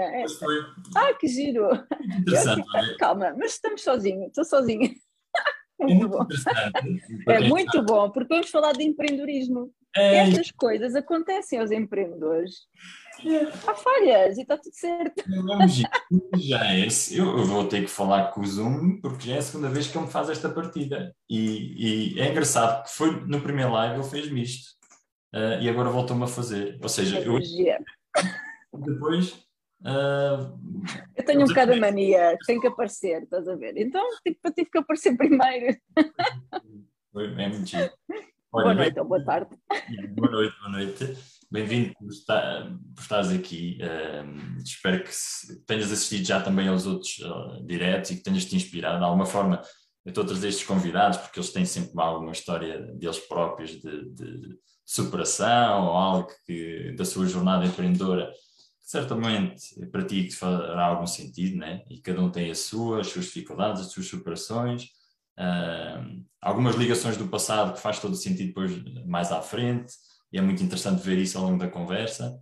É. Ah, que giro! Interessante. Eu, calma, mas estamos sozinhos, estou sozinha. É muito bom. É muito bom, porque vamos falar de empreendedorismo. É, Estas coisas acontecem aos empreendedores. Há falhas e está tudo certo. já é esse. Eu vou ter que falar com o Zoom, porque já é a segunda vez que ele me faz esta partida. E, e é engraçado que foi no primeiro live ele fez-me isto. Ah, e agora voltou-me a fazer. Ou seja, eu depois. Ah, Eu tenho um bocado de mania, tem que aparecer, estás a ver? Então tipo, eu tive que aparecer primeiro. é muito giro. boa Olha, noite ou boa tarde. Boa noite, boa noite. Bem-vindo por, estar, por estares aqui. Ahm, espero que tenhas assistido já também aos outros ah, diretos e que tenhas te inspirado. De alguma forma, eu estou a trazer estes convidados porque eles têm sempre alguma história deles próprios de, de superação ou algo que, da sua jornada empreendedora certamente para ti te fará algum sentido, né? E cada um tem a sua, as suas dificuldades, as suas superações. Ahm, algumas ligações do passado que faz todo o sentido depois mais à frente, e é muito interessante ver isso ao longo da conversa.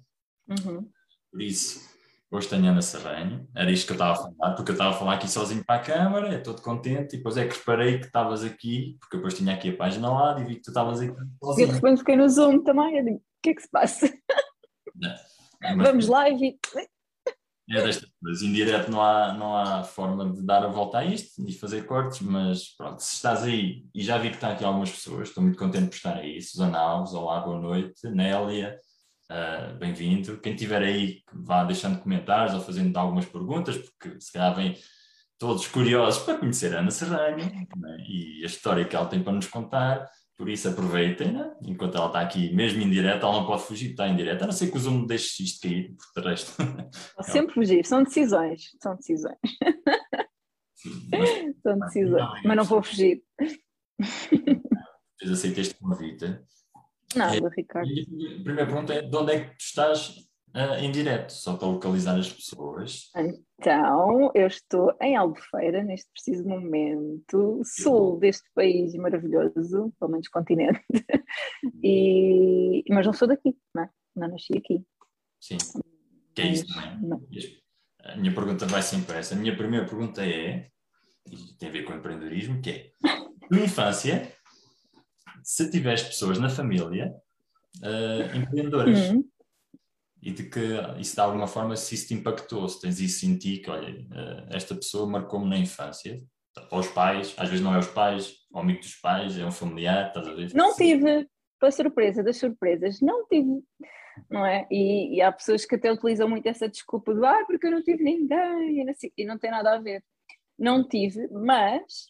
Uhum. Por isso, hoje tenho a Ana Serranho, era isto que eu estava a falar, porque eu estava a falar aqui sozinho para a câmara, é todo contente, e depois é que reparei que estavas aqui, porque eu depois tinha aqui a página lado e vi que tu estavas aqui E de sozinho. repente fiquei no Zoom também. Eu digo, o que é que se passa? Mas Vamos live e. É destas coisas. Em direto não há, não há forma de dar a volta a isto e fazer cortes, mas pronto, se estás aí e já vi que está aqui algumas pessoas, estou muito contente por estar aí. Susana Alves, olá, boa noite. Nélia, ah, bem-vindo. Quem estiver aí, vá deixando comentários ou fazendo algumas perguntas, porque se calhar vêm todos curiosos para conhecer a Ana Serranho né, e a história que ela tem para nos contar. Por isso aproveitem, né? enquanto ela está aqui, mesmo em direto, ela não pode fugir, está em direto, a não ser que o Zoom deixe isto cair, por de resto. Sempre fugir, são decisões, são decisões, Sim, mas são decisões, mas não vou fugir. Depois aceito este convite. Nada, Ricardo. E a primeira pergunta é: de onde é que tu estás ah, em direto? Só para localizar as pessoas. Então, eu estou em Albufeira neste preciso momento, sul deste país maravilhoso, pelo menos continente, e... mas não sou daqui, não, é? não nasci aqui. Sim. Que é isso também. Não. As- A minha pergunta vai sempre essa. A minha primeira pergunta é, e tem a ver com empreendedorismo, que é: na infância, se tiveste pessoas na família ah, empreendedoras Hum, e de que isso de alguma forma se isso te impactou, se tens isso em ti, que olha, ah, esta pessoa marcou-me na infância, ou os pais, às vezes não é os pais, ou amigo dos pais, é um familiar, estás a ver? Não tive, para surpresa das surpresas, não tive, não é? E, e há pessoas que até utilizam muito essa desculpa do ah, porque eu não tive ninguém, e não, e não tem nada a ver. Não tive, mas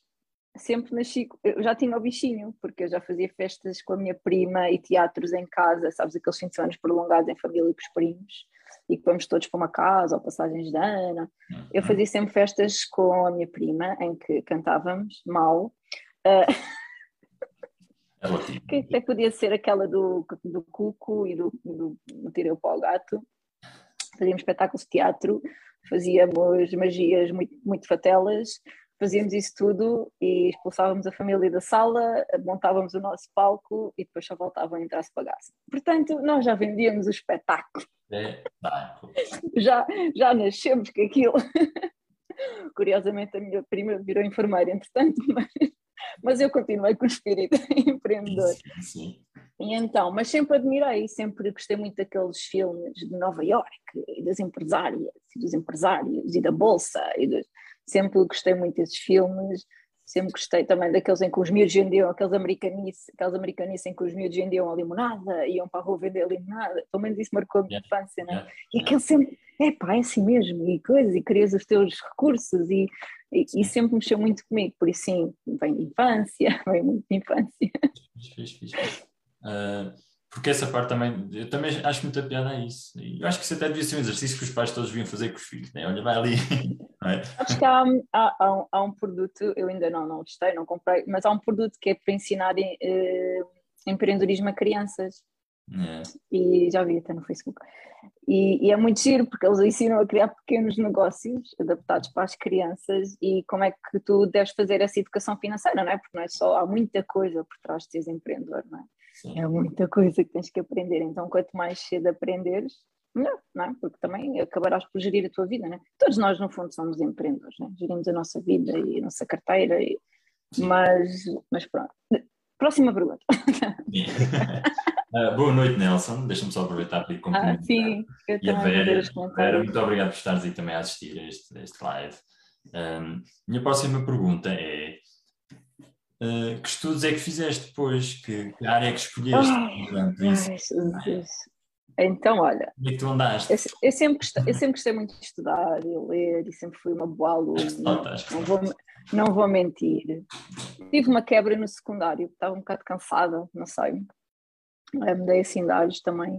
sempre nasci, eu já tinha o bichinho, porque eu já fazia festas com a minha prima e teatros em casa, sabes, aqueles fins de semana prolongados em família e com os primos, e que vamos todos para uma casa, ou passagens de ano. Eu fazia sempre festas com a minha prima, em que cantávamos mal, relativo. que até podia ser aquela do, do Cuco e do, do, do Tirei o Pau ao Gato. Fazíamos espetáculos de teatro, fazíamos magias muito, muito fatelas, fazíamos isso tudo e expulsávamos a família da sala, montávamos o nosso palco e depois só voltavam a entrar se pagasse. Portanto, nós já vendíamos o espetáculo, É, tá, já, já nascemos com aquilo. Curiosamente, a minha prima virou enfermeira, entretanto, mas, mas eu continuei com o espírito empreendedor. sim, sim. E então, mas sempre admirei, sempre gostei muito daqueles filmes de Nova York e das empresárias e dos empresários e da bolsa e dos- sempre gostei muito desses filmes, sempre gostei também daqueles em que os miúdos vendiam, aqueles americanices, aqueles americanices em que os miúdos vendiam a limonada, iam para a rua vender a limonada, pelo menos isso marcou a minha infância, né? yeah, E aquele sempre, é pá, é assim mesmo, e coisas, e crias os teus recursos, e, e, e sempre mexeu muito comigo, por isso sim, vem de infância, vem muito de infância. Fixe, fixe, fixe. Ah, porque essa parte também, eu também acho muita piada a isso. E eu acho que isso até devia ser um exercício que os pais todos deviam fazer com os filhos, né? Olha, vai ali. não é? Acho que há, há, há um, há um produto, eu ainda não, não testei, não comprei, mas há um produto que é para ensinar eh, empreendedorismo a crianças. É. E já vi até no Facebook. E, e é muito giro porque eles ensinam a criar pequenos negócios adaptados para as crianças e como é que tu deves fazer essa educação financeira, não é? Porque não é só, há muita coisa por trás de seres empreendedor, não é? É muita coisa que tens que aprender. Então, quanto mais cedo aprenderes, melhor, não é? Porque também acabarás por gerir a tua vida, né? Todos nós, no fundo, somos empreendedores, né? Gerimos a nossa vida e a nossa carteira, e... mas, mas pronto. Próxima pergunta. uh, boa noite, Nelson. Deixa-me só aproveitar para ir cumprimentar. Ah, sim, eu e a Vera, Vera, muito obrigado por estares aí também a assistir a este, a este live. Um, minha próxima pergunta é uh, que estudos é que fizeste depois? Que, que área é que escolheste durante isso? Então, olha. Como é que tu andaste? Eu, eu, sempre gostei, eu sempre gostei muito de estudar e ler e sempre fui uma boa aluna. Não, não, vou, não vou mentir. Tive uma quebra no secundário, estava um bocado cansada, não sei. Mudei assim de áreas também.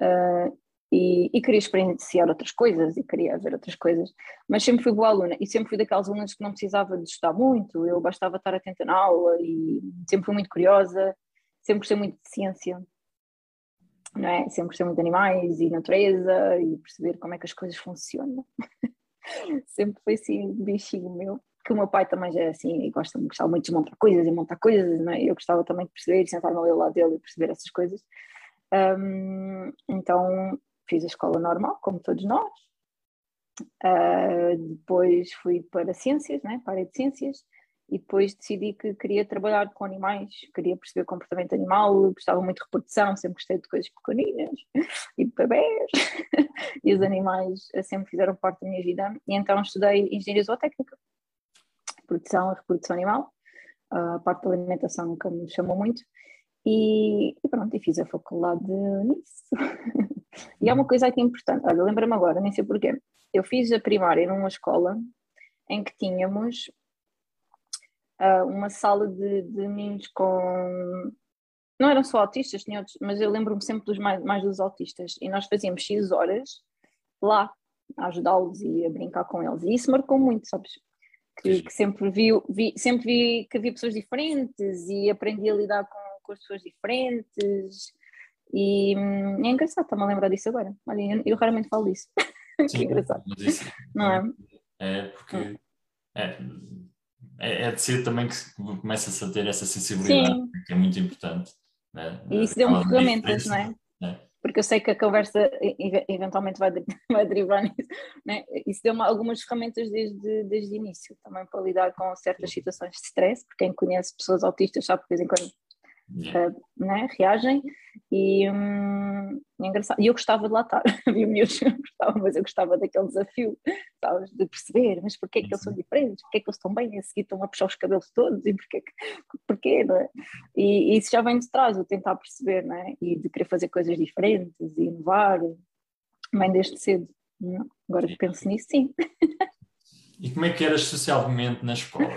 Uh, e, e, queria experienciar outras coisas e queria ver outras coisas, mas sempre fui boa aluna e sempre fui daquelas alunas que não precisava de estudar muito, eu bastava estar atenta na aula e sempre fui muito curiosa, sempre gostei muito de ciência, não é? Sempre gostei muito de animais e natureza e perceber como é que as coisas funcionam. sempre foi assim bichinho meu, que o meu pai também já é assim e gosta, gostava muito de montar coisas e montar coisas, não é? Eu gostava também de perceber sentar-me ao lado dele e perceber essas coisas. Um, então fiz a escola normal, como todos nós. Uh, depois fui para ciências, né, para a área de ciências, e depois decidi que queria trabalhar com animais, queria perceber o comportamento animal, gostava muito de reprodução, sempre gostei de coisas pequeninas e de bebés, e os animais sempre fizeram parte da minha vida, e então estudei engenharia zootécnica, produção e reprodução animal, a parte da alimentação nunca me chamou muito, e, e pronto, e fiz a faculdade nisso. e há uma coisa aqui importante, olha, lembra-me agora, nem sei porquê. Eu fiz a primária numa escola em que tínhamos uh, uma sala de, de meninos com. Não eram só autistas, tinha outros, mas eu lembro-me sempre dos mais, mais dos autistas. E nós fazíamos X horas lá, a ajudá-los e a brincar com eles. E isso marcou muito, sabes? Que, que sempre, vi, vi, sempre vi que havia pessoas diferentes e aprendi a lidar com com as pessoas diferentes. E hum, é engraçado, estou-me a lembrar disso agora. Olha, eu, eu raramente falo disso. Sim, que engraçado. Isso, não é? É porque é, é, é de ser também que começa-se a ter essa sensibilidade, Sim. que é muito importante. Né? E isso deu-me ferramentas, não é? é? Porque eu sei que a conversa eventualmente vai, vai derivar nisso. Né? Isso deu-me algumas ferramentas desde, desde o início, também para lidar com certas situações de stress, porque quem conhece pessoas autistas sabe que de vez em quando. Uh, né, reagem e hum, é engraçado. E eu gostava de lá estar, havia miúdos que gostava, mas eu gostava daquele desafio, sabes, de perceber, mas porquê é que eles são diferentes, porquê é que eles estão bem, a seguir estão a puxar os cabelos todos e porquê, porquê não é? E, e isso já vem de trás, o tentar perceber, não é? E de querer fazer coisas diferentes e inovar, vem desde cedo. Não? Agora que penso nisso, sim. E como é que eras socialmente na escola?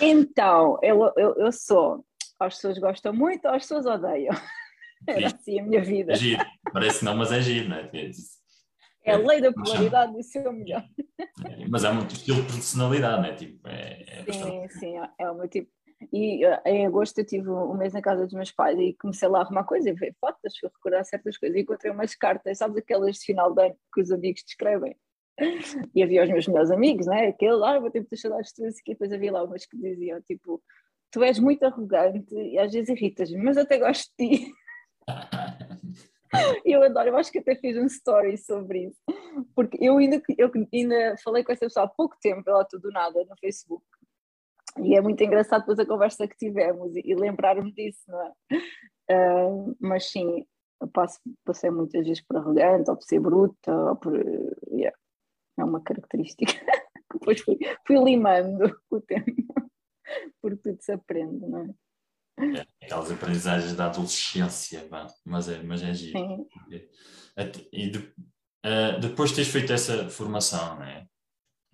então, eu, eu, eu sou as pessoas gostam muito, as pessoas odeiam. Era assim a minha vida. É giro. Parece não, mas é giro, não é? É a lei da polaridade do seu melhor. É, mas é muito estilo de personalidade, não é? Tipo, é, é sim, bastante... sim, é o meu tipo. E uh, em agosto eu tive um mês na casa dos meus pais e comecei lá a arrumar coisas, e ver fotos, fui recordar certas coisas. E encontrei umas cartas, sabes aquelas de final de ano que os amigos te escrevem? E havia os meus melhores amigos, né? Aquele, ah, vou ter muitas saudades de tu, e depois havia lá umas que diziam, tipo, tu és muito arrogante e às vezes irritas-me, mas até gosto de ti. eu adoro, eu acho que até fiz um story sobre isso, porque eu ainda, eu ainda falei com essa pessoa há pouco tempo, ela tudo nada, no Facebook, e é muito engraçado depois a conversa que tivemos e, e lembrar-me disso, não é? Uh, mas sim, eu passo, passei muitas vezes por arrogante, ou por ser bruta, ou por. Yeah, é uma característica que depois fui, fui limando o tempo porque tudo se aprende, não é? É, aquelas aprendizagens da adolescência, mas é, mas é giro. Sim. E de, uh, depois de teres feito essa formação, não é?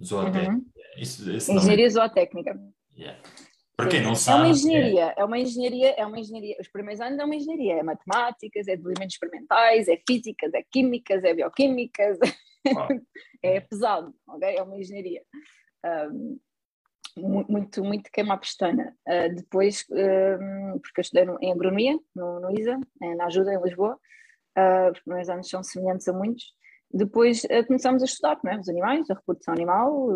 Zootécnica. Uhum. Isso, isso engenharia é... zootécnica. Yeah. Para quem não sabe. É uma engenharia, é... é... uma engenharia, é uma engenharia. Os primeiros anos é uma engenharia, é matemáticas, é de elementos experimentais, é físicas, é químicas, é bioquímicas, é pesado, ok? É uma engenharia. Um, muito, muito queima a pestana. Uh, depois, uh, porque eu estudei em agronomia, no, no ISA, eh, na Ajuda, em Lisboa, uh, os primeiros anos são semelhantes a muitos. Depois uh, começamos a estudar é? os animais, a reprodução animal,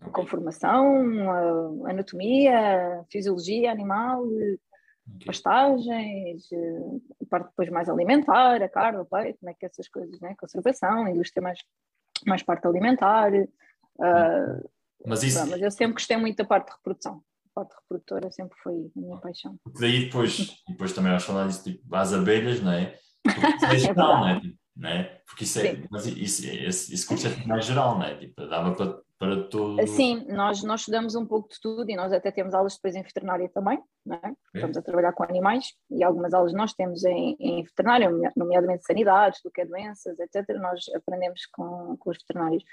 a conformação, a anatomia, a fisiologia animal, okay. pastagens, a parte depois mais alimentar, a carne, o peito, como é que essas coisas, né? conservação, indústria mais, mais parte alimentar. Uh, mas, isso... mas eu sempre gostei muito da parte de reprodução. A parte reprodutora sempre foi a minha paixão. Porque daí depois, depois também vais falar disso, tipo, as abelhas, não é? Porque isso é geral, não é? Tipo, não é? Porque isso é, mas isso, esse, esse conceito é mais geral, não é? Tipo, dava para para todo. Sim, nós, nós estudamos um pouco de tudo e nós até temos aulas depois em veterinária também, não é? estamos a trabalhar com animais e algumas aulas nós temos em, em veterinária, nomeadamente sanidades, do que é doenças, etc. Nós aprendemos com, com os veterinários.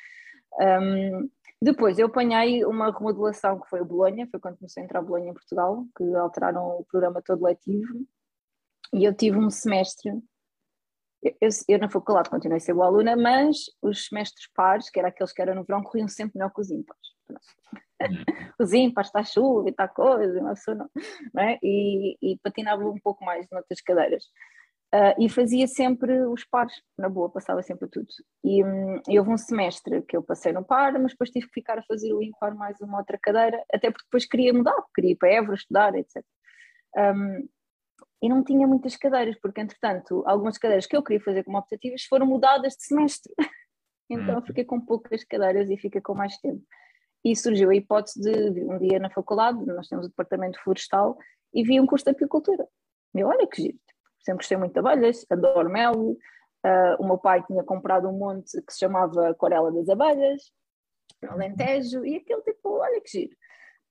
Um, depois eu apanhei uma remodelação que foi o Bolonha, foi quando comecei a entrar a Bolonha em Portugal, que alteraram o programa todo letivo e eu tive um semestre eu, eu, na faculdade continuei a ser boa aluna, mas os semestres pares, que eram aqueles que eram no verão, corriam sempre melhor que os ímpares. Hum. os ímpares, está chuva e está coisa, uma pessoa não, não é? e, e patinava um pouco mais noutras cadeiras. Uh, e fazia sempre os pares, na boa, passava sempre tudo. E um, houve um semestre que eu passei no par, mas depois tive que ficar a fazer o ímpar mais uma outra cadeira, até porque depois queria mudar, queria ir para Évora estudar, etc. Um, e não tinha muitas cadeiras, porque entretanto algumas cadeiras que eu queria fazer como optativas foram mudadas de semestre. então hum. fiquei com poucas cadeiras e fiquei com mais tempo. E surgiu a hipótese de, um dia na faculdade, nós temos o departamento florestal, e vi um curso de apicultura. E eu, olha que giro, sempre gostei muito de abelhas, adoro mel, uh, o meu pai tinha comprado um monte que se chamava Aquarela das Abelhas, no Alentejo, e aquele tipo, olha que giro.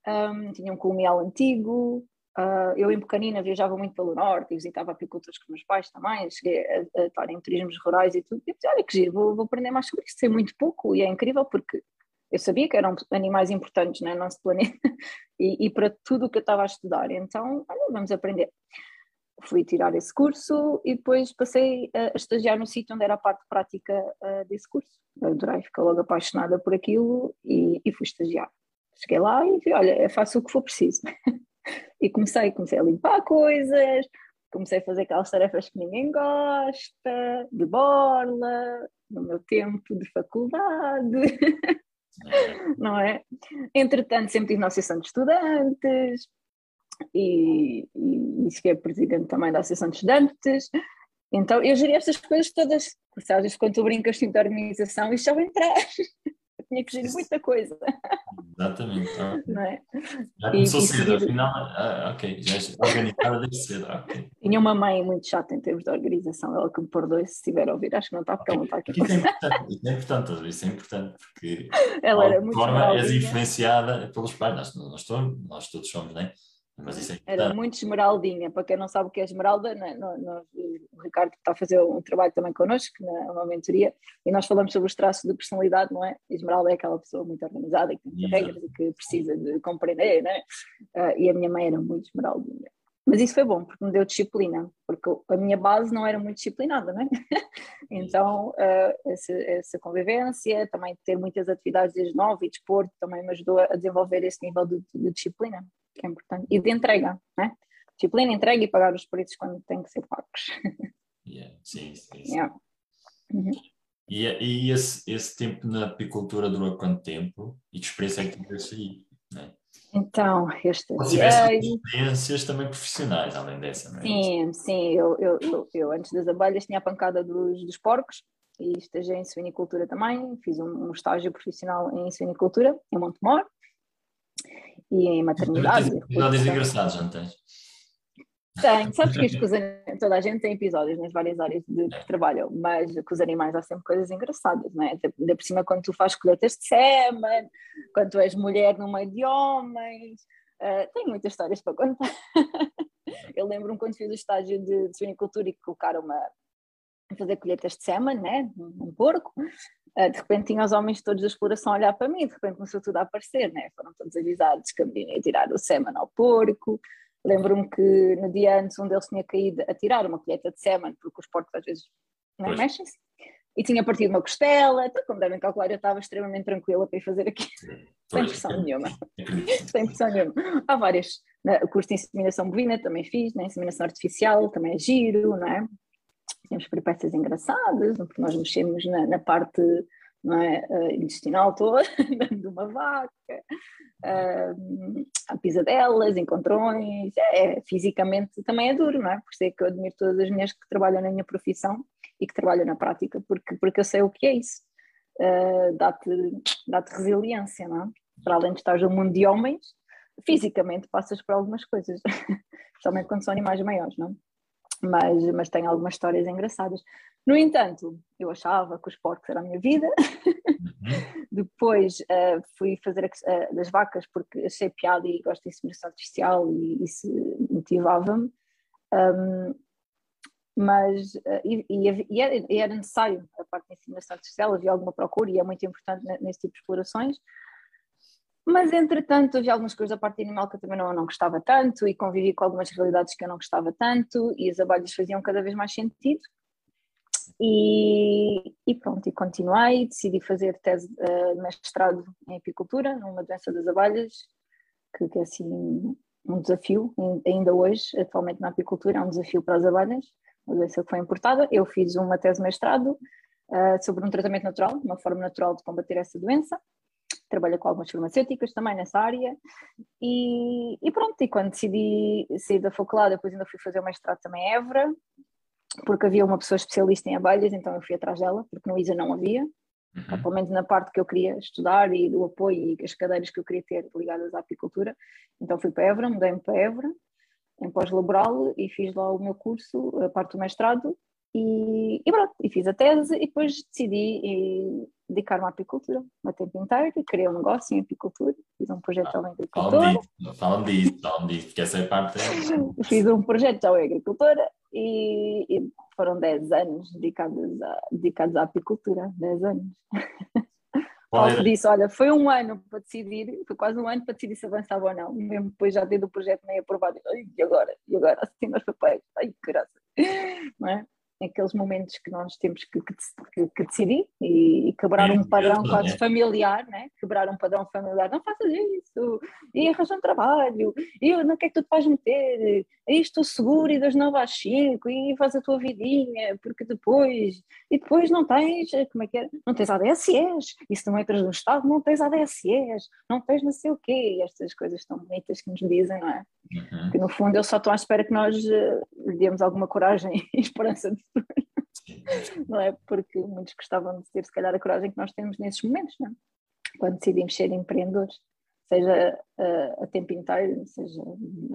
Um, tinha um colmeal antigo, Uh, eu, em pequenina, viajava muito pelo norte e visitava apicultores com meus pais também. Cheguei a, a estar em turismos rurais e tudo. E olha que giro, vou, vou, aprender mais sobre isto. Sei muito pouco e é incrível porque eu sabia que eram animais importantes no nosso planeta e, e, para tudo o que eu estava a estudar. Então, olha, vamos aprender. Fui tirar esse curso e depois passei a, estagiar no sítio onde era a parte prática uh, desse curso. Eu adorei, fiquei logo apaixonada por aquilo e, e fui estagiar. Cheguei lá e vi, olha, faço o que for preciso. E comecei, comecei a limpar coisas, comecei a fazer aquelas tarefas que ninguém gosta, de borla, no meu tempo de faculdade, não é? Entretanto, sempre tive Associação de Estudantes e, e, e cheguei presidente também da Associação de Estudantes. Então, eu geria estas coisas todas. Sabes, quando tu brincas de organização, isto já vai entrar. Eu tinha que gerir muita coisa. Exatamente. Não é? Já começou e, cedo, afinal, ah, ok, já é organizada desde cedo. Okay. Tinha uma mãe muito chata em termos de organização, ela que me perdoe se estiver a ouvir, acho que não está, porque okay. ela não está aqui. Isso é importante, isso é importante, isso é importante, porque ela era muito forma és influenciada pelos pais, nós, nós, todos, nós todos somos, não é? Mas é Era muito esmeraldinha, para quem não sabe o que é esmeralda, né? no, no, o Ricardo está a fazer um trabalho também connosco, na uma mentoria, e nós falamos sobre os traços de personalidade, não é? Esmeralda é aquela pessoa muito organizada, que tem regras e que precisa de compreender, né? Uh, e a minha mãe era muito esmeraldinha. Mas isso foi bom, porque me deu disciplina, porque a minha base não era muito disciplinada, né? então, uh, essa, essa, convivência, também ter muitas atividades desde novo e desporto, também me ajudou a desenvolver esse nível de, de disciplina que é importante, e de entrega, né? Disciplina, entrega e pagar os preços quando têm que ser pagos. Yeah, sim, sim. sim. Yeah. Uhum. E, e esse, esse tempo na apicultura durou quanto tempo? E que experiência é que tivesse aí? Né? Então, eu estagiei... experiências também profissionais, além dessa, não é? Sim, sim. Eu, eu, eu, eu, antes das abelhas tinha a pancada dos, dos porcos e estagiei em suinicultura também. Fiz um, um estágio profissional em suinicultura em Montemor e em maternidade. Episódios engraçados, não tens? Tem, sabes que isto que toda a gente tem episódios nas várias áreas de que trabalham, mas com os animais há sempre coisas engraçadas, não é? Ainda por cima, quando tu fazes colheitas de sêmen, quando tu és mulher no meio de homens, uh, tenho muitas histórias para contar. Eu lembro-me quando fiz o estágio de, suinicultura e colocaram-me a fazer colheitas de sêmen, né? Um porco, de repente tinha os homens todos da exploração a olhar para mim, de repente começou tudo a aparecer, né? foram todos avisados que a menina ia tirar o sêmen ao porco. Lembro-me que no dia antes um deles tinha caído a tirar uma colheita de sêmen, porque os porcos às vezes não mexem-se, e tinha partido uma costela, então como devem calcular eu estava extremamente tranquila para ir fazer aquilo, sem pressão nenhuma, sem pressão nenhuma. Há várias, né? o curso de inseminação bovina também fiz, né? inseminação artificial também é giro, não é? Tínhamos peripécias engraçadas, porque nós mexemos na, na parte é? Uh, intestinal toda, de uma vaca, uh, há pisadelas, encontrões, é, fisicamente também é duro, não é? Por isso é que eu admiro todas as mulheres que trabalham na minha profissão e que trabalham na prática, porque, porque eu sei o que é isso. Uh, dá-te dá resiliência, não é? Para além de estar no mundo de homens, fisicamente passas por algumas coisas, especialmente quando são animais maiores, não é? Mas, mas tem algumas histórias engraçadas. No entanto, eu achava que os porcos era a minha vida. Uhum. Depois uh, fui fazer uh, das vacas porque achei piada e gosto de inseminação artificial e isso motivava-me. Um, mas uh, e, e, era, e, era, necessário a parte da inseminação artificial, havia alguma procura e é muito importante nesse tipo de explorações. Mas, entretanto, havia algumas coisas da parte animal que eu também não, não gostava tanto e convivi com algumas realidades que eu não gostava tanto e as abelhas faziam cada vez mais sentido. E, e pronto, e continuei, decidi fazer tese de uh, mestrado em apicultura, numa doença das abelhas, que, que é assim um desafio, ainda hoje, atualmente na apicultura, é um desafio para as abelhas, uma doença que foi importada. Eu fiz uma tese de mestrado uh, sobre um tratamento natural, uma forma natural de combater essa doença. Trabalho com algumas farmacêuticas também nessa área. E, e pronto, e quando decidi sair da faculdade, depois ainda fui fazer o mestrado também em Évora, porque havia uma pessoa especialista em abelhas, então eu fui atrás dela, porque no ISA não havia, uhum. pelo menos na parte que eu queria estudar e do apoio e as cadeiras que eu queria ter ligadas à apicultura. Então fui para Évora, mudei-me para Évora, em pós-laboral, e fiz lá o meu curso, a parte do mestrado, e, e pronto, e fiz a tese, e depois decidi dedicar-me à apicultura, a tempo inteiro, criei um negócio em apicultura, fiz um projeto ah, agricultora. Falam disso, falam disso, porque essa é parte. fiz um projeto já em agricultora e, e, foram 10 anos dedicados, a, dedicados à apicultura, 10 anos. Paulo disse, olha, foi um ano para decidir, foi quase um ano para decidir se avançava ou não, mesmo depois já tendo o projeto meio aprovado, e agora? E agora? Assim nos papéis, ai que graça, não é? Aqueles momentos que nós temos que, que, que decidir e, e quebrar um padrão quase familiar, né? quebrar um padrão familiar, não faças isso, e arranja um trabalho, e no que é que tu te vais meter, e estou seguro e das 9 às 5, e faz a tua vidinha, porque depois, e depois não tens, como é que é, não tens ADSEs, e se não entras no Estado não tens ADSEs, não tens não sei o quê, e estas coisas tão bonitas que nos dizem, não é? Uhum. Que no fundo eu só estou à espera que nós uh, lhe demos alguma coragem e esperança de não é? Porque muitos gostavam de ter, se calhar, a coragem que nós temos nesses momentos, não é? Quando decidimos ser empreendedores, seja uh, a tempo inteiro, seja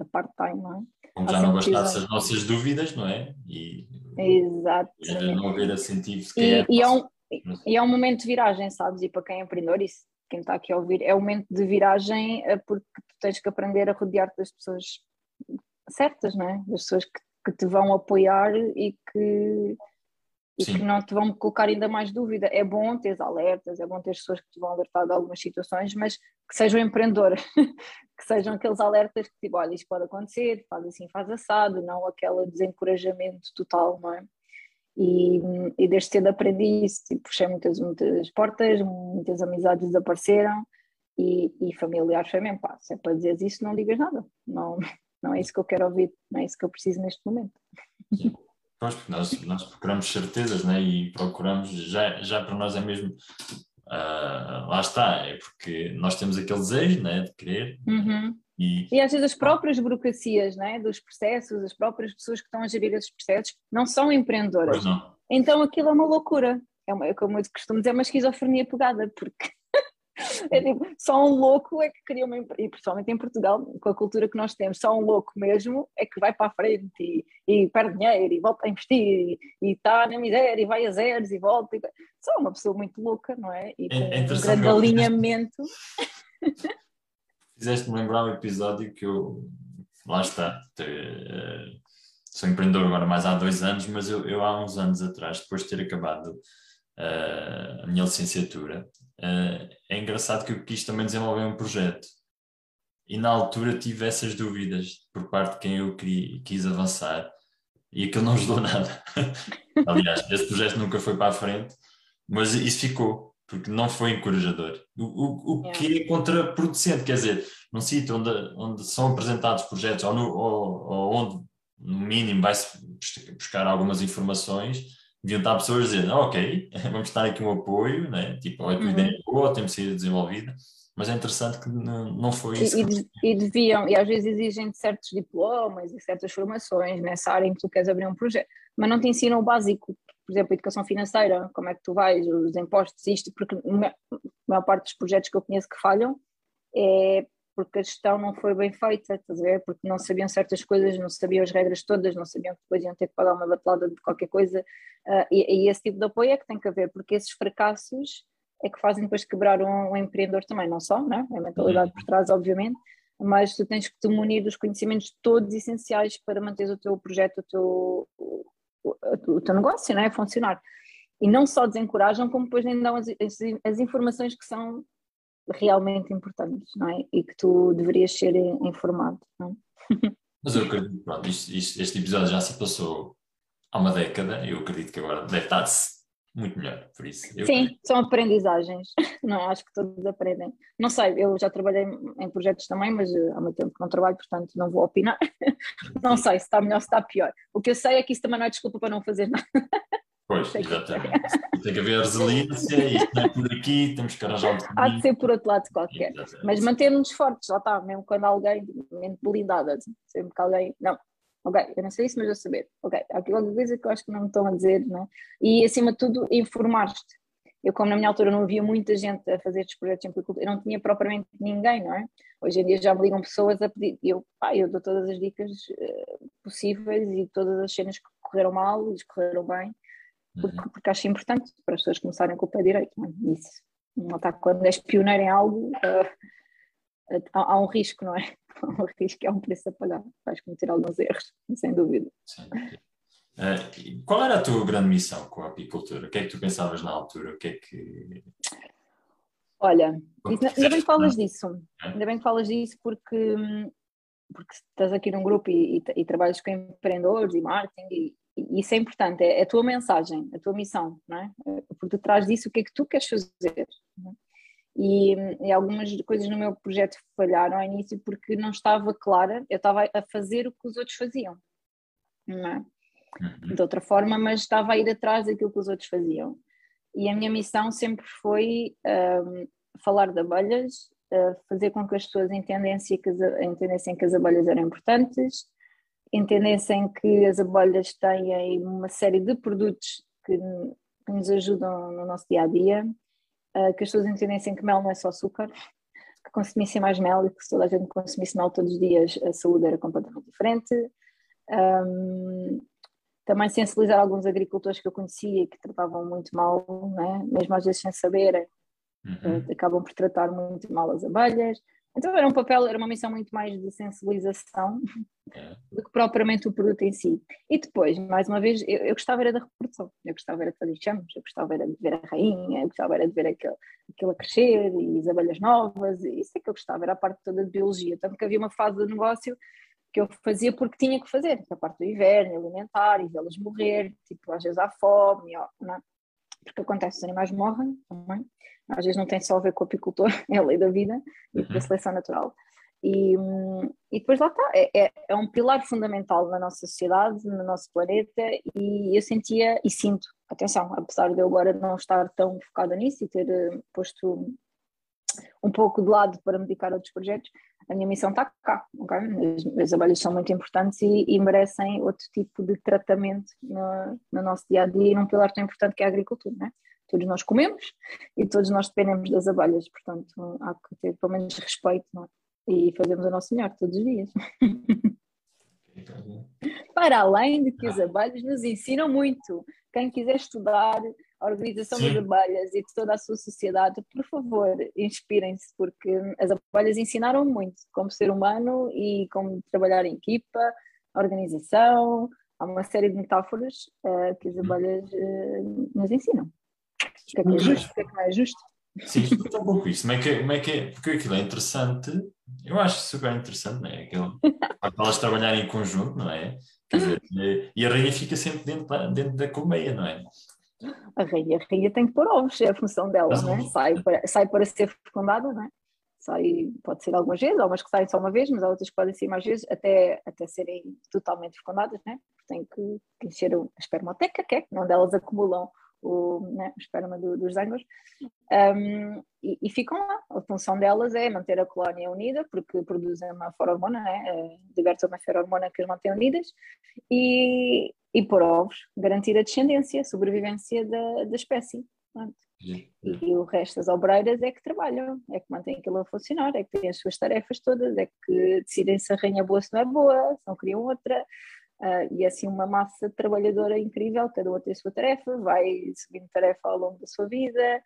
a part-time, não é? Como já não bastasse das nossas dúvidas, não é? E, Exato. não haver incentivo e, é, e, é um, e é um momento de viragem, sabes? E para quem é empreendedor, isso, quem está aqui a ouvir, é um momento de viragem eh, porque tu tens que aprender a rodear-te das pessoas certas, não é? Das pessoas que, que te vão apoiar e que e Sim. que não te vão colocar ainda mais dúvida. É bom ter alertas, é bom ter pessoas que te vão alertar de algumas situações, mas que sejam empreendedoras, que sejam aqueles alertas que tipo, olha, isto pode acontecer, faz assim, faz assado, não aquele desencorajamento total, não é? E, e desde cedo aprendi isso, tipo, puxei muitas, muitas portas, muitas amizades desapareceram e, e familiares foi mesmo, pá, se é para dizer isso não digas nada, não, não é isso que eu quero ouvir, não é isso que eu preciso neste momento. Pois, porque nós, nós procuramos certezas né? e procuramos, já, já para nós é mesmo, uh, lá está, é porque nós temos aquele desejo né? de querer. Uhum. E, e às vezes as próprias burocracias né? dos processos, as próprias pessoas que estão a gerir esses processos, não são empreendedoras. Não. Então aquilo é uma loucura. É uma, como eu costumo dizer, é uma esquizofrenia pegada, porque é tipo, só um louco é que cria uma empresa, e principalmente em Portugal, com a cultura que nós temos, só um louco mesmo é que vai para a frente e, e perde dinheiro e volta a investir e está na miséria e vai a zeros e volta. E... Só uma pessoa muito louca, não é? E com é, é um grande alinhamento. Fizeste-me lembrar um episódio que eu, lá está, te, uh, sou empreendedor agora mais há dois anos, mas eu, eu há uns anos atrás, depois de ter acabado uh, a minha licenciatura, uh, é engraçado que eu quis também desenvolver um projeto. E na altura tive essas dúvidas por parte de quem eu queria, quis avançar e aquilo não ajudou nada. Aliás, esse projeto nunca foi para a frente, mas isso ficou, porque não foi encorajador. O, o, o que é contraproducente, quer dizer, num sítio onde, onde são apresentados projetos ou, no, ou, ou onde, no mínimo, vai-se buscar algumas informações, deviam estar pessoas dizendo, ah, ok, vamos estar aqui um apoio, né? tipo, a uhum. ideia é boa, tem que ser desenvolvida, mas é interessante que não, não foi isso. E, e, deviam, e às vezes exigem certos diplomas e certas formações nessa área em que tu queres abrir um projeto, mas não te ensinam o básico, por exemplo, educação financeira, como é que tu vais, os impostos, isto, porque a maior parte dos projetos que eu conheço que falham é porque a gestão não foi bem feita, estás a ver? Porque não sabiam certas coisas, não sabiam as regras todas, não sabiam que depois iam ter que pagar uma batelada de qualquer coisa, uh, e, e, esse tipo de apoio é que tem que haver, porque esses fracassos é que fazem depois quebrar um, um empreendedor também, não só, né? é a mentalidade por trás, obviamente, mas tu tens que te munir dos conhecimentos todos essenciais para manter o teu projeto, o teu, o, o teu negócio, né? funcionar. E não só desencorajam, como depois nem dão as, as, as informações que são realmente importantes, não é? E que tu deverias ser informado, não é? Mas eu acredito, pronto, isto, isto, este episódio já se passou há uma década, eu acredito que agora deve estar-se muito melhor, por isso. Sim, acredito. são aprendizagens, não é? Acho que todos aprendem. Não sei, eu já trabalhei em projetos também, mas eh, há muito tempo que não trabalho, portanto não vou opinar. não sei se está melhor, se está pior. O que eu sei é que isso também não é desculpa para não fazer nada. Pois, exatamente. Tem que haver resiliência, isto não é por aqui, temos que arranjar um Há de ser por outro lado qualquer. Exatamente. Mas manter-nos fortes, lá está, mesmo quando alguém, mesmo blindada, sempre que alguém, não, ok, eu não sei isso, mas eu saber, ok, há aqui alguma coisa que eu acho que não me estão a dizer, não é? E acima de tudo, informar-te. Eu, como na minha altura não havia muita gente a fazer estes projetos em agricultura, eu não tinha propriamente ninguém, não é? Hoje em dia já me ligam pessoas a pedir, eu, pá, eu dou todas as dicas uh, possíveis e todas as cenas que correram mal e correram bem, porque, uhum. porque acho importante para as pessoas começarem com o pé direito. Não é? Isso. Não está, quando és pioneiro em algo, uh, há, há, um risco, não é? Há um risco, há um preço a pagar. Vais cometer alguns erros, sem dúvida. Sim. Uh, qual era a tua grande missão com a apicultura? O que é que tu pensavas na altura? O que é que. Olha, ainda bem que falas disso. É? Ainda bem que falas disso porque, porque estás aqui num grupo e, e, e trabalhas com empreendedores e marketing e, isso é importante, é, a tua mensagem, a tua missão, não é? Por detrás disso, o que é que tu queres fazer? É? E, e, algumas coisas no meu projeto falharam ao início porque não estava clara, eu estava a fazer o que os outros faziam, não é? Uhum. De outra forma, mas estava a ir atrás daquilo que os outros faziam. E a minha missão sempre foi um, falar de abelhas, uh, fazer com que as pessoas entendessem que as, entendessem que as abelhas eram importantes, entendessem que as abelhas têm uma série de produtos que, que nos ajudam no nosso dia a dia, uh, que as pessoas entendessem que mel não é só açúcar, que consumissem mais mel e que se toda a gente consumisse mel todos os dias, a saúde era completamente diferente. Um, também sensibilizar alguns agricultores que eu conhecia que tratavam muito mal, né? mesmo às vezes sem saber, uhum. uh, acabam por tratar muito mal as abelhas. Então era um papel, era uma missão muito mais de sensibilização é. do que propriamente o produto em si. E depois, mais uma vez, eu, eu gostava era da reprodução, eu gostava era de fazer chamas, eu gostava era de ver a rainha, eu gostava era de ver aquele, aquilo a crescer e as abelhas novas, isso é que eu gostava, era a parte toda de biologia. Tanto que havia uma fase do negócio que eu fazia porque tinha que fazer, a parte do inverno, alimentar e vê-las morrer, tipo, às vezes há fome, ó, não é? Porque acontece, os animais morrem também, às vezes não tem só a ver com o apicultor, é a lei da vida e uhum. da seleção natural. E, e depois lá está, é, é, é, um pilar fundamental na nossa sociedade, no nosso planeta, e eu sentia e sinto, atenção, apesar de eu agora não estar tão focada nisso e ter uh, posto um pouco de lado para me dedicar a outros projetos, a minha missão está cá, okay? as, as abelhas são muito importantes e, e merecem outro tipo de tratamento no, no, nosso dia a dia e num pilar tão importante que é a agricultura, né? Todos nós comemos e todos nós dependemos das abelhas, portanto há que ter pelo menos respeito é? e fazemos o nosso melhor todos os dias. Para além de que as abelhas nos ensinam muito. Quem quiser estudar a Organização Sim. das Abelhas e de toda a sua sociedade, por favor, inspirem-se, porque as abelhas ensinaram muito como ser humano e como trabalhar em equipa, organização, há uma série de metáforas uh, que as abelhas uh, nos ensinam. O que é que é justo, o que é que não é justo. Sim, explica um pouco isso. Como é, que, é, como é que é? Porque aquilo é interessante, eu acho super interessante, não é? Aquilo, elas trabalharem em conjunto, não é? Dizer, e a rainha fica sempre dentro dentro da colmeia, não é? A rainha, a rainha tem que pôr ovos, é a função dela, não é? Sai para, sai para ser fecundada, não é? Sai, pode ser algumas vezes, algumas que saem só uma vez, mas há outras que podem ser mais vezes, até, até serem totalmente fecundadas, né? porque tem que, que encher a espermoteca, que é onde elas acumulam o, né, o esperma do, dos zangos, um, e, e, ficam lá. A função delas é manter a colónia unida, porque produzem uma feromona, né, libertam uma feromona que as mantém unidas, e, e por ovos, garantir a descendência, a sobrevivência da, da espécie. E, e o resto das obreiras é que trabalham, é que mantêm aquilo a funcionar, é que têm as suas tarefas todas, é que decidem se a rainha é boa se não é boa, se não criam outra, Uh, e é assim uma massa trabalhadora incrível, cada uma tem a sua tarefa, vai subindo tarefa ao longo da sua vida.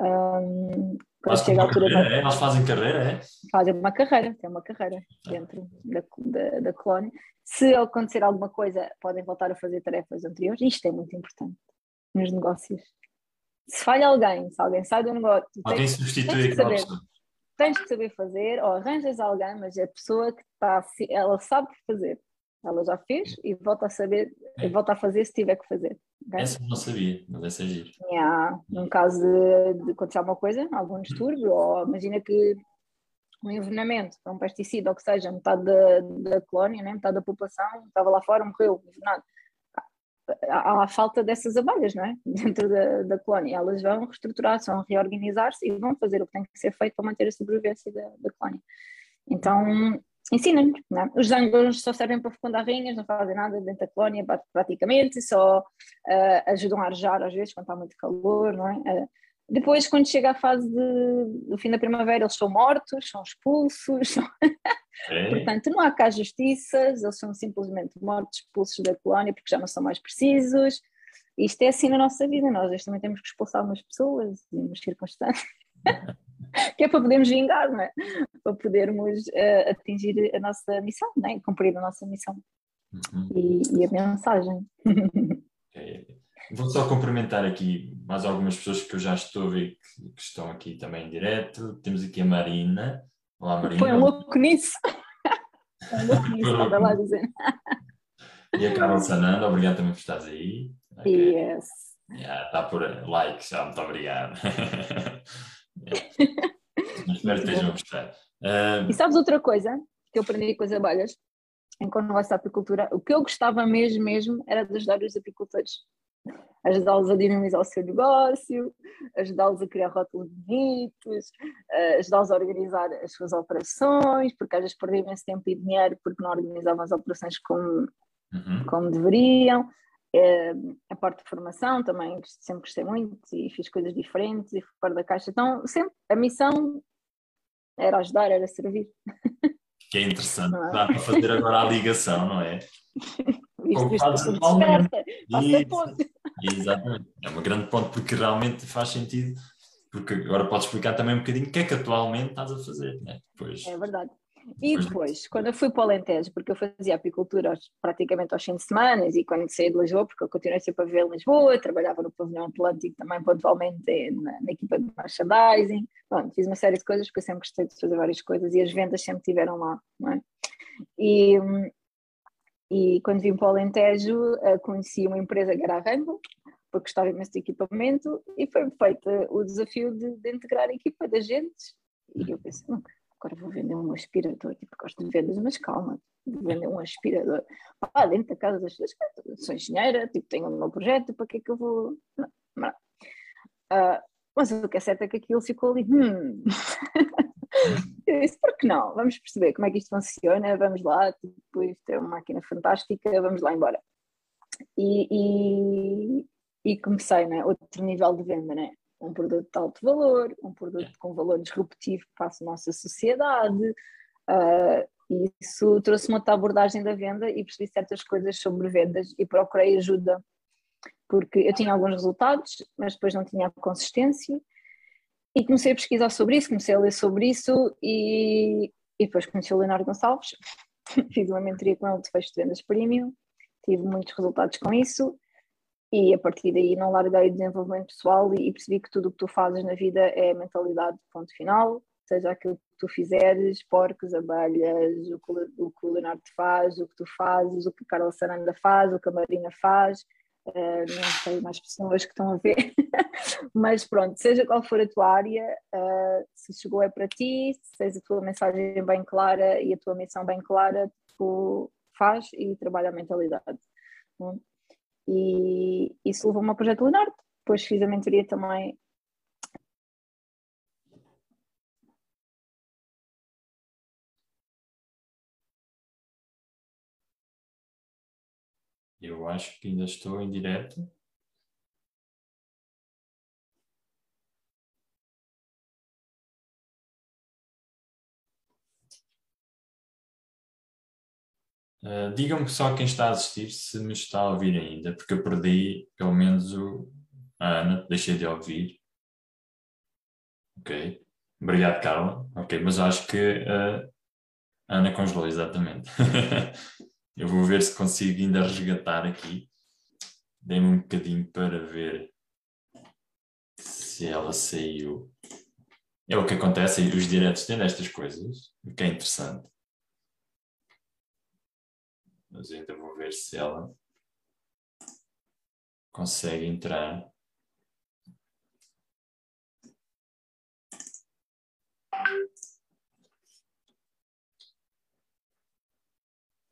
Um, quando chega a altura. Carreira, é? Elas fazem carreira, é? Fazem uma carreira, têm uma carreira dentro da, da, da colónia. Se acontecer alguma coisa, podem voltar a fazer tarefas anteriores. Isto é muito importante nos negócios. Se falha alguém, se alguém sai do negócio, alguém tens, substitui aquela pessoa. Tens que saber fazer, ou arranjas alguém, mas a pessoa que está, ela sabe fazer ela já fez e volta a saber, é. volta a fazer se tiver que fazer. Okay? Essa não sabia, mas essa é giro. Yeah. Num caso de, de acontecer alguma coisa, algum distúrbio, ou imagina que um envenenamento um pesticida, ou que seja, metade da, da colónia, né? metade da população estava lá fora, morreu envenenado. Há, há falta dessas abelhas não é? dentro da, da colónia. Elas vão reestruturar-se, vão reorganizar-se e vão fazer o que tem que ser feito para manter a sobrevivência da, da colónia. Então, ensina-nos. É? Os zangos só servem para fecundar rainhas, não fazem nada dentro da colónia praticamente, só uh, ajudam a arejar às vezes quando está muito calor, não é? Uh, depois, quando chega a fase de, do fim da primavera, eles são mortos, são expulsos. São... É. Portanto, não há cá justiças, eles são simplesmente mortos, expulsos da colónia porque já não são mais precisos. Isto é assim na nossa vida, nós também temos que expulsar umas pessoas e umas circunstâncias. Que é para podermos vingar, não é? Para podermos uh, atingir a nossa missão, não é? cumprir a nossa missão uhum. e, e, a mensagem. Okay. Vou só cumprimentar aqui mais algumas pessoas que eu já estou a ver que, que estão aqui também em direto. Temos aqui a Marina. Olá, Marina. Foi um louco nisso. um louco nisso, estava lá dizendo. E a Carol Sananda, obrigado também por estares aí. Okay. Yes. Yeah, está por like já, muito obrigado. espero que estejam a gostar. Uh... E sabes outra coisa que eu aprendi com as abelhas, enquanto não a apicultura, o que eu gostava mesmo, mesmo, era de ajudar os apicultores. Ajudá-los a dinamizar o seu negócio, ajudá-los a criar rótulos bonitos, ajudá-los a organizar as suas operações, porque às vezes perdiam imenso tempo e dinheiro porque não organizavam as operações como, uhum. como deveriam. Eh, a parte de formação também sempre gostei muito e fiz coisas diferentes e fui fora da caixa. Então, sempre a missão era ajudar, era servir. Que é interessante, é? dá para fazer agora a ligação, não é? Isto, isto, Exatamente, é uma grande ponto porque realmente faz sentido, porque agora podes explicar também um bocadinho o que é que atualmente estás a fazer, né? Depois... É verdade. E depois, quando eu fui para o Alentejo, porque eu fazia apicultura praticamente aos fins de semana, e quando saí de Lisboa, porque eu continuei sempre a viver em Lisboa, trabalhava no pavilhão Atlântico também pontualmente na, na equipa de merchandising, Bom, fiz uma série de coisas, porque eu sempre gostei de fazer várias coisas, e as vendas sempre tiveram lá, não é? E, e quando vim para o Alentejo, eh, conheci uma empresa que era a Rainbow, porque gostava imenso de equipamento, e foi feito o desafio de, de integrar a equipa de agentes, e eu pensei, nunca agora vou vender um aspirador, tipo, gosto de vendas, mas calma, vou vender um aspirador, pá, dentro da casa das pessoas, sou engenheira, tipo, tenho o meu projeto, para que é que eu vou... Não, não. Uh, mas o que é certo é que aquilo ficou ali, hum... eu disse, por que não? Vamos perceber como é que isto funciona, vamos lá, tipo, isto é uma máquina fantástica, vamos lá embora. E, e, e comecei, né, outro nível de venda, né? Um produto de alto valor, um produto com valor disruptivo para a nossa sociedade. Uh, isso trouxe-me outra abordagem da venda e percebi certas coisas sobre vendas e procurei ajuda, porque eu tinha alguns resultados, mas depois não tinha consistência. E comecei a pesquisar sobre isso, comecei a ler sobre isso e, e depois conheci o Leonardo Gonçalves, fiz uma mentoria com ele de fecho de vendas premium, tive muitos resultados com isso e a partir daí não larguei o desenvolvimento pessoal e, percebi que tudo o que tu fazes na vida é mentalidade ponto final, seja aquilo que tu fizeres, porcos, abelhas, o que, o Leonardo faz, o que tu fazes, o que a Carla Saranda faz, o que a Marina faz, uh, não sei mais pessoas que estão a ver, mas pronto, seja qual for a tua área, uh, se chegou é para ti, se tens a tua mensagem bem clara e a tua missão bem clara, tu faz e trabalha a mentalidade. É? E isso levou-me ao projeto Leonardo. Depois fiz a mentoria também Eu acho que ainda estou em direto. Uh, Digam-me só quem está a assistir se me está a ouvir ainda, porque eu perdi pelo menos o, a Ana, deixei de ouvir. Ok. Obrigado, Carla. Ok, mas acho que uh, a Ana congelou, exatamente. Eu vou ver se consigo ainda resgatar aqui. Dei-me um bocadinho para ver se ela saiu. É o que acontece, os diretos têm estas coisas, o que é interessante. Mas ainda vou ver se ela consegue entrar.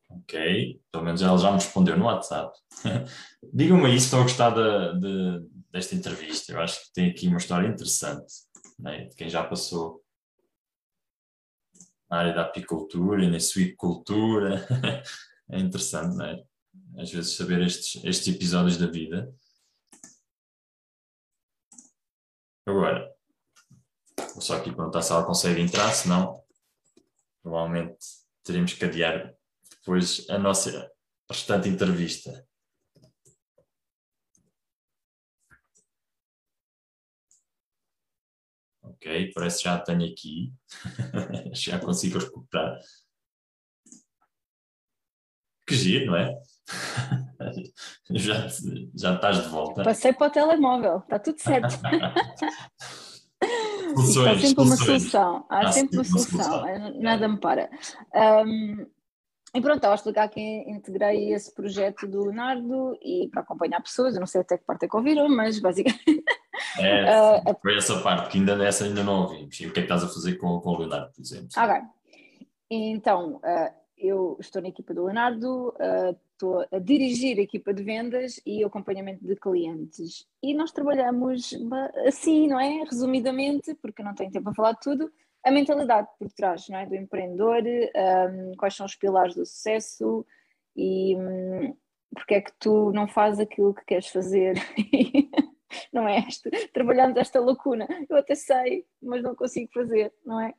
Ok, pelo menos ela já me respondeu no WhatsApp. Digam-me aí se estão a gostar de, de, desta entrevista. Eu acho que tem aqui uma história interessante né? de quem já passou na área da apicultura na suicultura. é interessante, não é? Às vezes saber estes, estes episódios da vida. Agora, vou só aqui perguntar se ela consegue entrar, senão provavelmente teremos que adiar depois a nossa restante entrevista. Ok, parece que já tenho aqui. já consigo recuperar. Que giro, não é? já, já estás de volta. Passei para o telemóvel, está tudo certo. soluções, Há sempre uma solução, há, Há sempre uma solução, nada me para. Um, e pronto, estava a explicar que integrei esse projeto do Leonardo e para acompanhar pessoas, eu não sei até que parte é que ouviram, mas basicamente. É, uh, foi essa parte que ainda dessa ainda não ouvimos. E o que é que estás a fazer com, com o Leonardo, por exemplo? Ok. Então, uh, eu estou na equipa do Leonardo, uh, estou a dirigir a equipa de vendas e acompanhamento de clientes. E nós trabalhamos assim, não é? Resumidamente, porque não tenho tempo para falar de tudo, a mentalidade por trás não é? do empreendedor, um, quais são os pilares do sucesso e um, porque é que tu não fazes aquilo que queres fazer. não é? Trabalhando esta lacuna. Eu até sei, mas não consigo fazer, não é?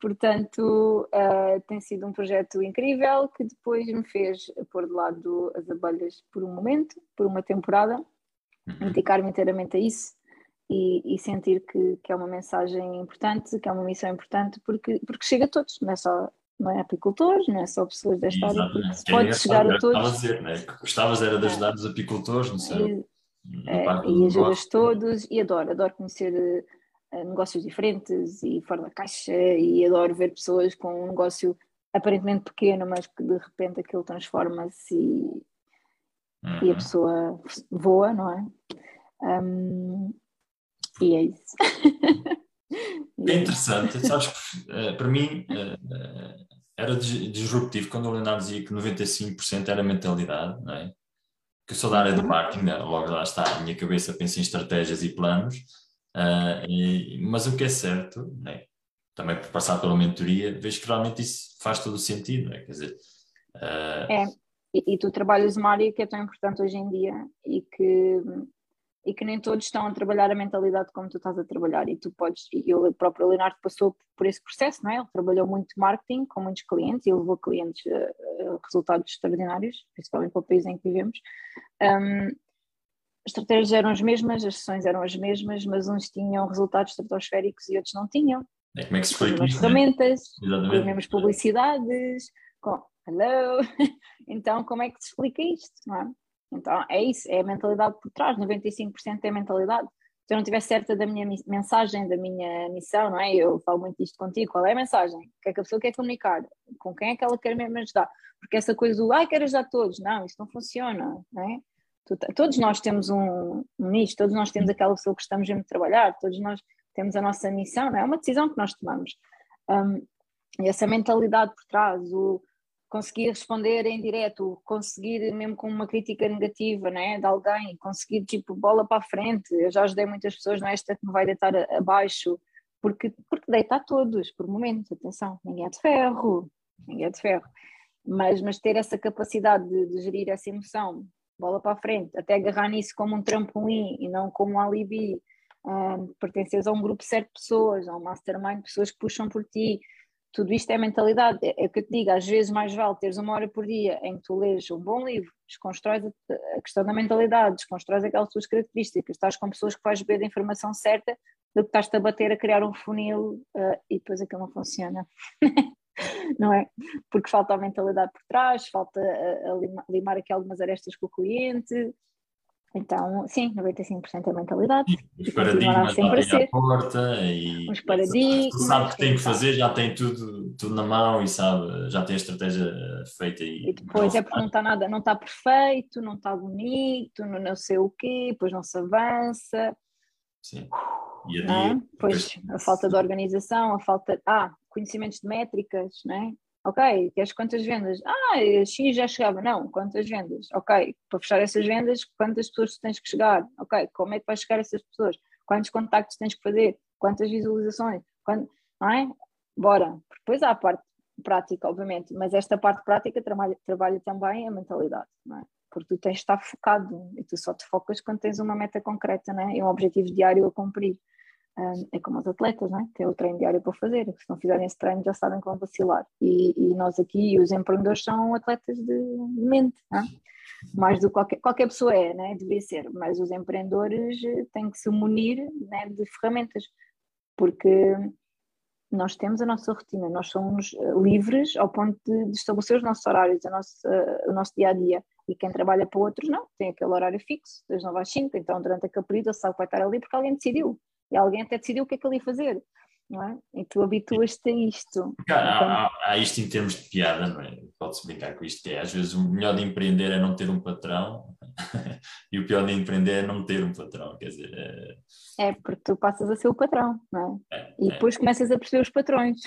Portanto, uh, tem sido um projeto incrível que depois me fez pôr de lado as abelhas por um momento, por uma temporada, dedicar-me inteiramente a isso e, e sentir que, que, é uma mensagem importante, que é uma missão importante, porque, porque chega a todos, não é só não é apicultores, não é só pessoas desta área, pode chegar a todos. Dizer, né? Gostavas era de ajudar os apicultores, não sei. É, e ajudas todos e adoro, adoro conhecer uh, negócios diferentes e fora da caixa e adoro ver pessoas com um negócio aparentemente pequeno, mas que de repente aquilo transforma-se e, uhum. e, a uhum. pessoa voa, não é? Um, e é isso. é interessante, sabes que uh, para mim uh, era disruptivo quando o Leonardo dizia que 95% era mentalidade, não é? Que eu sou da área do uhum. marketing, né? logo lá está, a minha cabeça pensa em estratégias e planos, uh, e, mas o que é certo, né? também por passar pela mentoria, vejo que realmente isso faz todo o sentido, é? quer dizer... É, e, e tu trabalhas uma área que é tão importante hoje em dia e que e que nem todos estão a trabalhar a mentalidade como tu estás a trabalhar e tu podes, e o próprio Leonardo passou por esse processo, não é? Ele trabalhou muito marketing com muitos clientes e levou clientes a, a resultados extraordinários, principalmente para o país em que vivemos. Um, as estratégias eram as mesmas, as sessões eram as mesmas, mas uns tinham resultados estratosféricos e outros não tinham. É, como é que se explica isso? Né? ferramentas, com as mesmas publicidades, com hello. Então, como é que se explica isto, não é? Então é isso, é a mentalidade por trás, 95% é a mentalidade. Se eu não estiver certa da minha mensagem, da minha missão, não é? Eu falo muito disto contigo, qual é a mensagem? O que é que a pessoa quer comunicar? Com quem é que ela quer mesmo ajudar? Porque essa coisa do, ai, quero ajudar todos, não, isso não funciona, não é? Todos nós temos um, um nicho, todos nós temos aquela pessoa que estamos mesmo a trabalhar, todos nós temos a nossa missão, não é? É uma decisão que nós tomamos. Um, e essa mentalidade por trás, o, conseguir responder em direto, conseguir mesmo com uma crítica negativa né, de alguém, conseguir tipo bola para a frente. Eu já ajudei muitas pessoas, não é que me vai deitar abaixo, porque, porque deita todos, por momentos, atenção, ninguém é de ferro, ninguém é de ferro. Mas, mas ter essa capacidade de, de gerir essa emoção, bola para a frente, até agarrar nisso como um trampolim e não como um alibi, um, pertences a um grupo certo de pessoas, a um mastermind, pessoas que puxam por ti, tudo isto é mentalidade. É, é o que eu te digo, às vezes mais vale teres uma hora por dia em que tu lês um bom livro, desconstróis a, questão da mentalidade, desconstróis aquelas tuas características, estás com pessoas que vais beber da informação certa do que estás-te a bater a criar um funil uh, e depois aquilo não funciona. não é? Porque falta a mentalidade por trás, falta a, a limar aqui algumas arestas com o cliente, então, sim, 95% é mentalidade. Os paradigmas a à porta e os paradigmas, sabe o que tem que fazer, já tem tudo, tudo na mão e sabe, já tem a estratégia feita. E, e depois é porque não está nada, não está perfeito, não está bonito, não, não sei o quê, depois não se avança. Sim. E a é? Depois a falta de organização, a falta. Ah, conhecimentos de métricas, não é? Ok, queres quantas vendas? Ah, X já chegava. Não, quantas vendas? Ok, para fechar essas vendas, quantas pessoas tens que chegar? Ok, como é que vais chegar a essas pessoas? Quantos contactos tens que fazer? Quantas visualizações? Quando, não é? Bora. Depois há a parte prática, obviamente, mas esta parte prática trabalha, trabalha também a mentalidade, não é? Porque tu tens de estar focado e tu só te focas quando tens uma meta concreta, não é? E um objetivo diário a cumprir é como os atletas, não é? Tem o treino diário para fazer, se não fizerem esse treino já sabem vão vacilar. E, e nós aqui, os empreendedores, são atletas de mente, não é? mais do que qualquer, qualquer pessoa é, né? devia ser, mas os empreendedores eh, têm que se munir né, de ferramentas, porque nós temos a nossa rotina, nós somos eh, livres ao ponto de, estabelecer os nossos horários, a nossa, o nosso dia a dia. E quem trabalha para outros não, tem aquele horário fixo, das 9 às 5, então durante aquele período ele sabe que vai estar ali porque alguém decidiu. E alguém até decidiu o que é que ele ia fazer. Não é? E tu habituas-te a isto. Há, então, há, há, isto em termos de piada, não é? Pode-se brincar com isto, é às vezes o melhor de empreender é não ter um patrão e o pior de empreender é não ter um patrão, quer dizer... É, é porque tu passas a ser o patrão, não é? é e é. depois começas a perceber os patrões.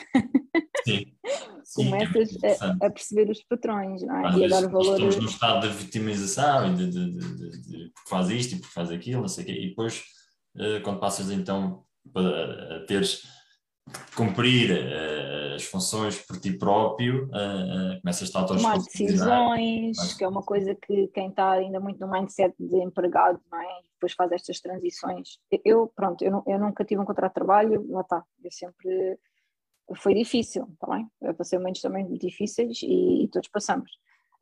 Sim. Sim começas é a, a, perceber os patrões, não é? Às e a dar valor... Estamos num estado de vitimização e de, de, de, de, porque faz isto e porque faz aquilo, não sei o quê, e depois quando passas então para teres cumprir uh, as funções por ti próprio, uh, começas a tomar decisões, mas... que é uma coisa que quem está ainda muito no mindset de empregado, não é? depois faz estas transições. Eu, pronto, eu, eu nunca tive um contrato de trabalho, lá está, eu sempre foi difícil, está bem? Eu passei momentos também difíceis e, e todos passamos.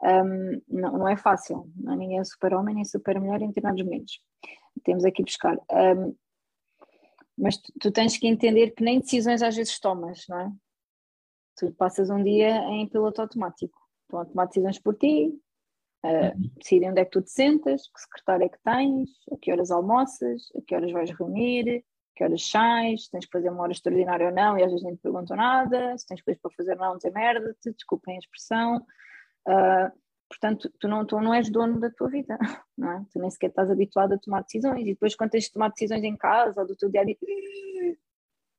Um, não, não é fácil, não é ninguém é super homem nem super mulher em determinados momentos temos aqui buscar. Um, mas tu, tu, tens que entender que nem decisões às vezes tomas, não é? Tu passas um dia em piloto automático, estão a tomar decisões por ti, uh, decidem onde é que tu te sentas, que secretário é que tens, a que horas almoças, a que horas vais reunir, a que horas sais, tens que fazer uma hora extraordinária ou não, e às vezes nem te perguntam nada, se tens coisas para fazer não, dizer merda-te, desculpem a expressão. Uh, Portanto, tu não, tu não és dono da tua vida, não é? Tu nem sequer estás habituado a tomar decisões. E depois quando tens de tomar decisões em casa ou do teu dia a dia,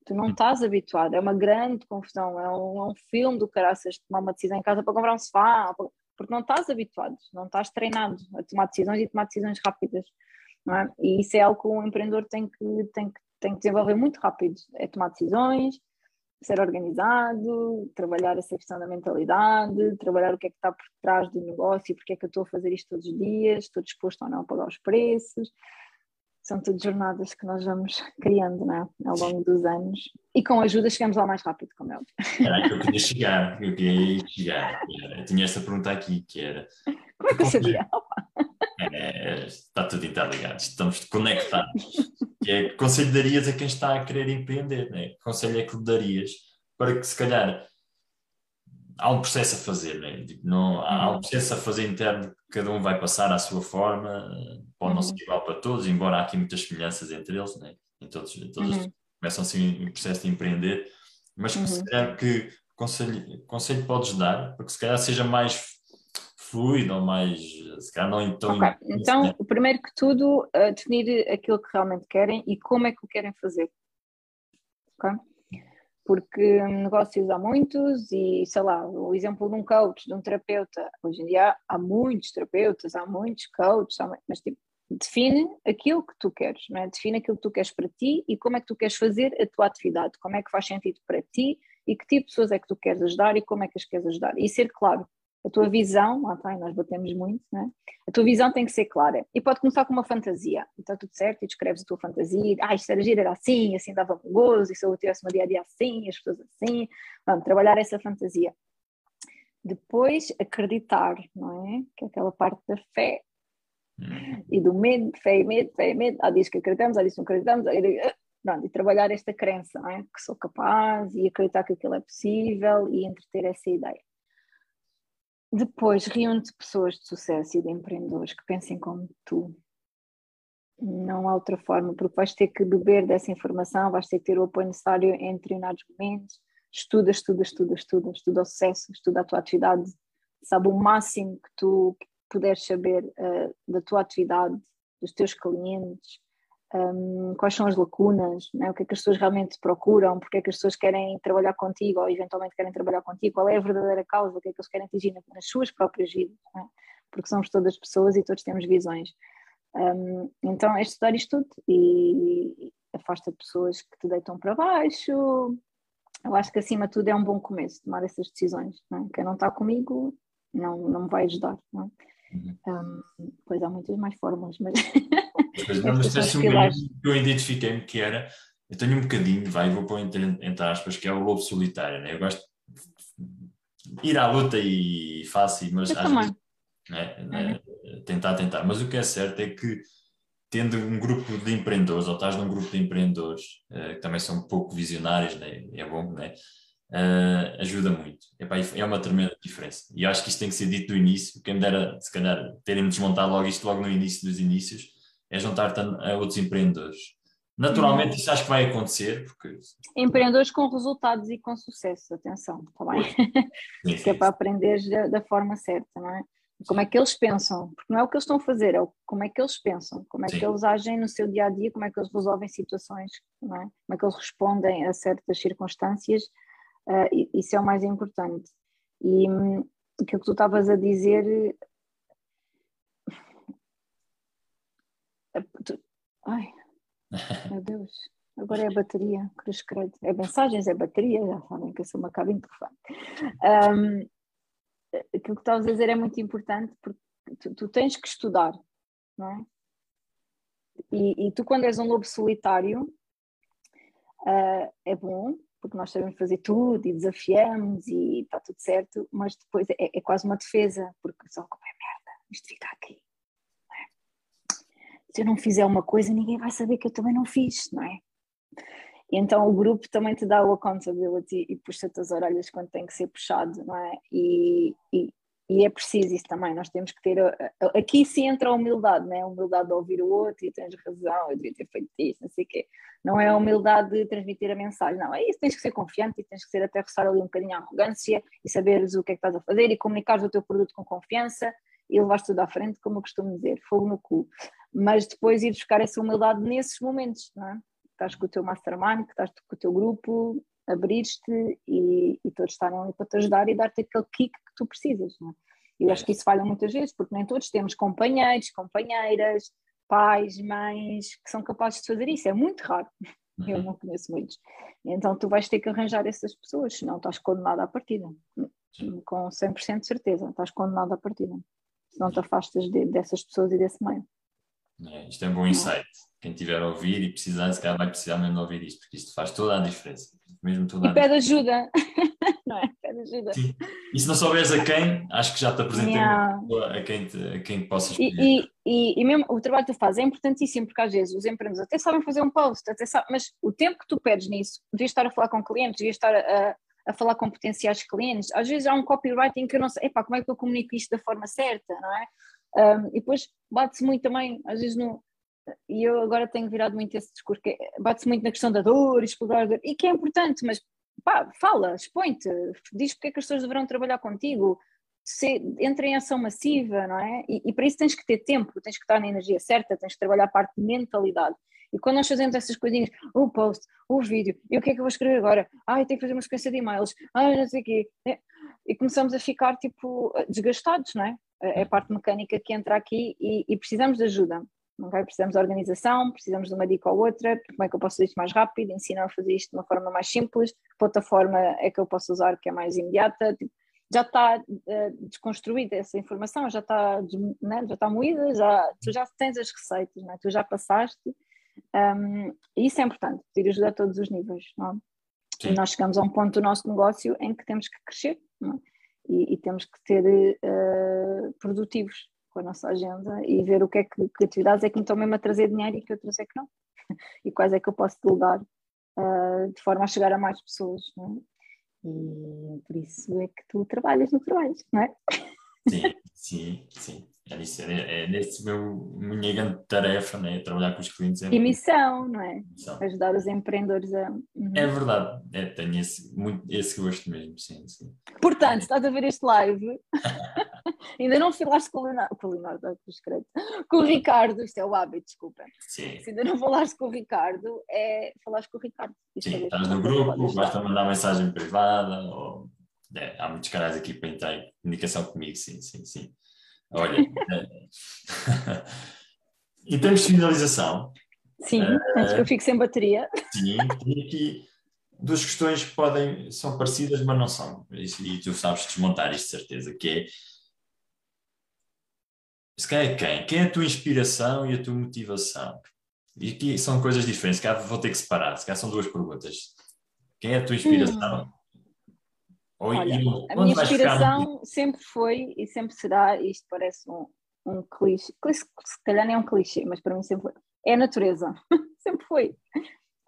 tu não estás habituado, é uma grande confusão, é um, é um filme do caraças tomar uma decisão em casa para comprar um sofá, porque não estás habituado, não estás treinado a tomar decisões e tomar decisões rápidas, não é? E isso é algo que um empreendedor tem que, tem que, tem que desenvolver muito rápido, é tomar decisões, ser organizado, trabalhar essa questão da mentalidade, trabalhar o que é que está por trás do negócio, porque é que eu estou a fazer isto todos os dias, estou disposto ou não a pagar os preços. São tudo jornadas que nós vamos criando não é? ao longo dos anos e com ajuda chegamos lá mais rápido, como é óbvio. Era que eu queria chegar, eu queria chegar. Eu tinha esta pergunta aqui que era. Como é que eu sabia? É, está tudo interligado, estamos conectados. Que é, que conselho darias a quem está a querer empreender? Né? Que conselho é que lhe darias para que, se calhar, há um processo a fazer, né? tipo, não, há um uhum. processo a fazer interno que cada um vai passar à sua forma, pode não ser uhum. igual para todos, embora há aqui muitas semelhanças entre eles, né? em todos, todos uhum. começam assim em processo de empreender, mas uhum. se calhar que conselho, conselho podes dar para que se calhar seja mais fluido ou mais, se calhar não tão... Okay. Então, né? primeiro que tudo, uh, definir aquilo que realmente querem e como é que o querem fazer. Ok? porque negócios há muitos e, sei lá, o exemplo de um coach, de um terapeuta, hoje em dia há muitos terapeutas, há muitos coaches, mas tipo, define aquilo que tu queres, não é? define aquilo que tu queres para ti e como é que tu queres fazer a tua atividade, como é que faz sentido para ti e que tipo de pessoas é que tu queres ajudar e como é que as queres ajudar. E ser claro, a tua visão, lá está, nós batemos muito, né? a tua visão tem que ser clara e pode começar com uma fantasia, está tudo certo, e descreves a tua fantasia, ah, isto era giro, era assim, assim dava um gozo, e se eu tivesse uma dia a dia assim, as pessoas assim, vamos trabalhar essa fantasia. Depois, acreditar, não é? Que é aquela parte da fé e do medo, fé e medo, fé e medo, há dias que acreditamos, há dias que não acreditamos, pronto, e trabalhar esta crença, não é? Que sou capaz e acreditar que aquilo é possível e entreter essa ideia. Depois, reúne-te pessoas de sucesso e de empreendedores que pensem como tu. Não há outra forma, porque vais ter que beber dessa informação, vais ter que ter o apoio necessário em determinados momentos. Estuda, estuda, estuda, estuda, estuda o sucesso, estuda a tua atividade, sabe o máximo que tu puderes saber uh, da tua atividade, dos teus clientes, um, quais são as lacunas, né? o que é que as pessoas realmente procuram, porque é que as pessoas querem trabalhar contigo ou eventualmente querem trabalhar contigo, qual é a verdadeira causa, o que é que eles querem atingir nas suas próprias vidas, né? porque somos todas pessoas e todos temos visões. Um, então é estudar isto tudo e afasta pessoas que te deitam para baixo. Eu acho que acima de tudo é um bom começo tomar essas decisões. Não é? Quem não está comigo não, não me vai ajudar. Não é? Uhum. Um, pois há muitas mais formas, mas. Não, mas esse um que eu identifiquei-me que era. Eu tenho um bocadinho, vai, vou pôr entre, entre aspas, que é o lobo solitário, né? Eu gosto de ir à luta e faço, mas às vezes, né, uhum. tentar, tentar. Mas o que é certo é que tendo um grupo de empreendedores, ou estás num grupo de empreendedores, uh, que também são um pouco visionários, né? é bom, né? uh, ajuda muito. Epá, é uma tremenda diferença. E acho que isto tem que ser dito no início. Quem me dera, se calhar, terem desmontado logo isto logo no início dos inícios, é juntar a outros empreendedores. Naturalmente, isso acho que vai acontecer. Porque... Empreendedores com resultados e com sucesso, atenção, está bem? Que é para aprender da, da, forma certa, não é? Como é que eles pensam? Porque não é o que eles estão a fazer, é o, como é que eles pensam, como é sim. que eles agem no seu dia a dia, como é que eles resolvem situações, não é? Como é que eles respondem a certas circunstâncias Uh, isso é o mais importante. E um, aquilo que tu estavas a dizer. Ai, meu Deus, agora é a bateria, cruz credo. É mensagens, é bateria, já sabem que eu sou uma cabine telefone. Um, aquilo que estavas a dizer é muito importante porque tu, tu tens que estudar, não é? E, e, tu, quando és um lobo solitário, uh, é bom, porque nós sabemos fazer tudo e desafiamos e está tudo certo, mas depois é, é quase uma defesa, porque só como é merda, isto fica aqui. Se eu não fizer uma coisa, ninguém vai saber que eu também não fiz, não é? E então o grupo também te dá o accountability e puxa-te as orelhas quando tem que ser puxado, não é? E, e, e é preciso isso também, nós temos que ter. Aqui sim entra a humildade, não é? A humildade de ouvir o outro e tens razão, eu devia ter feito isso, não sei o quê. Não é a humildade de transmitir a mensagem, não, é isso, tens que ser confiante e tens que ser até roçar ali um bocadinho a arrogância e saberes o que é que estás a fazer e comunicares o teu produto com confiança e levares tudo à frente, como eu costumo dizer, fogo no cu. Mas depois ir buscar essa humildade nesses momentos, não é? Estás com o teu mastermind, estás com o teu grupo, abrir-te e, e, todos estarem ali para te ajudar e dar-te aquele kick que tu precisas. Não é? Eu acho que isso falha muitas vezes, porque nem todos temos companheiros, companheiras, pais, mães que são capazes de fazer isso. É muito raro. Eu uhum. não conheço muitos. Então tu vais ter que arranjar essas pessoas, senão estás condenado à partida. Com 100% de certeza, estás condenado à partida. Se não te afastas de, dessas pessoas e desse meio. É, isto é um bom insight. Quem tiver a ouvir e precisar, se calhar vai precisar mesmo de ouvir isto, porque isto faz toda a diferença. Mesmo toda e pede ajuda. não é? Pede ajuda. Sim. E se não souberes a quem, acho que já te apresentei yeah. a quem, te, a quem possas e, e, e, e, mesmo o trabalho que tu fazes é importantíssimo, porque às vezes os empreendedores até sabem fazer um post, até sabem, mas o tempo que tu perdes nisso, devias estar a falar com clientes, devias estar a, a falar com potenciais clientes. Às vezes há um copywriting que eu não sei, epá, como é que eu comunico isto da forma certa, não é? Um, e depois bate-se muito também, às vezes no, e eu agora tenho virado muito esse discurso, que bate-se muito na questão da dor, explorar a dor, e que é importante, mas pá, fala, expõe-te, diz porque é que as pessoas deverão trabalhar contigo, se, entra em ação massiva, não é? E, e, para isso tens que ter tempo, tens que estar na energia certa, tens que trabalhar a parte de mentalidade. E quando nós fazemos essas coisinhas, o post, o vídeo, e o que é que eu vou escrever agora? Ai, tenho que fazer uma sequência de e-mails, ai, não sei o quê. É, e começamos a ficar, tipo, desgastados, não é? É a parte mecânica que entra aqui e, e precisamos de ajuda. Okay? Precisamos de organização, precisamos de uma dica ou outra, como é que eu posso fazer isto mais rápido, ensinar a fazer isto de uma forma mais simples, que plataforma é que eu posso usar que é mais imediata, tipo, já está uh, desconstruída essa informação, já está, né, já está moída, já, tu já tens as receitas, né, tu já passaste, um, e isso é importante, pedir ajuda a todos os níveis. Não é? E nós chegamos a um ponto do nosso negócio em que temos que crescer é? e, e, temos que ser uh, produtivos com a nossa agenda e ver o que é que, que atividades é que me estão mesmo a trazer dinheiro e que outras é que não. e quais é que eu posso delegar uh, de forma a chegar a mais pessoas. Não é? E por isso é que tu trabalhas no trabalho, não é? Sim, sim, sim. É, nisso, é, é nesse meu, minha grande tarefa, né? trabalhar com os clientes. É e missão, não é? Missão. Ajudar os empreendedores a. Uhum. É verdade, é, tenho esse, muito, esse gosto mesmo, sim, sim. Portanto, estás a ver este live, ainda não falaste com o Leonardo, com o Leonardo, com o Ricardo, isto é o hábito, desculpa. Sim. Se ainda não falaste com o Ricardo, é falares com o Ricardo. Sim, é estás no grupo, basta mandar mensagem privada, ou, é, há muitos canais aqui para entrar em comunicação comigo, sim, sim, sim. Olha, em termos de finalização. Sim, uh, antes que eu fique sem bateria. Sim, tem aqui duas questões que podem, são parecidas, mas não são. E, tu sabes desmontar isto de certeza, que é se quem é quem? Quem é a tua inspiração e a tua motivação? E aqui são coisas diferentes, se calhar vou ter que separar, se calhar são duas perguntas. Quem é a tua inspiração? Hum. Olha, a minha inspiração sempre foi e sempre será, isto parece um, um clichê, se calhar nem é um clichê, mas para mim sempre foi, é a natureza, sempre foi.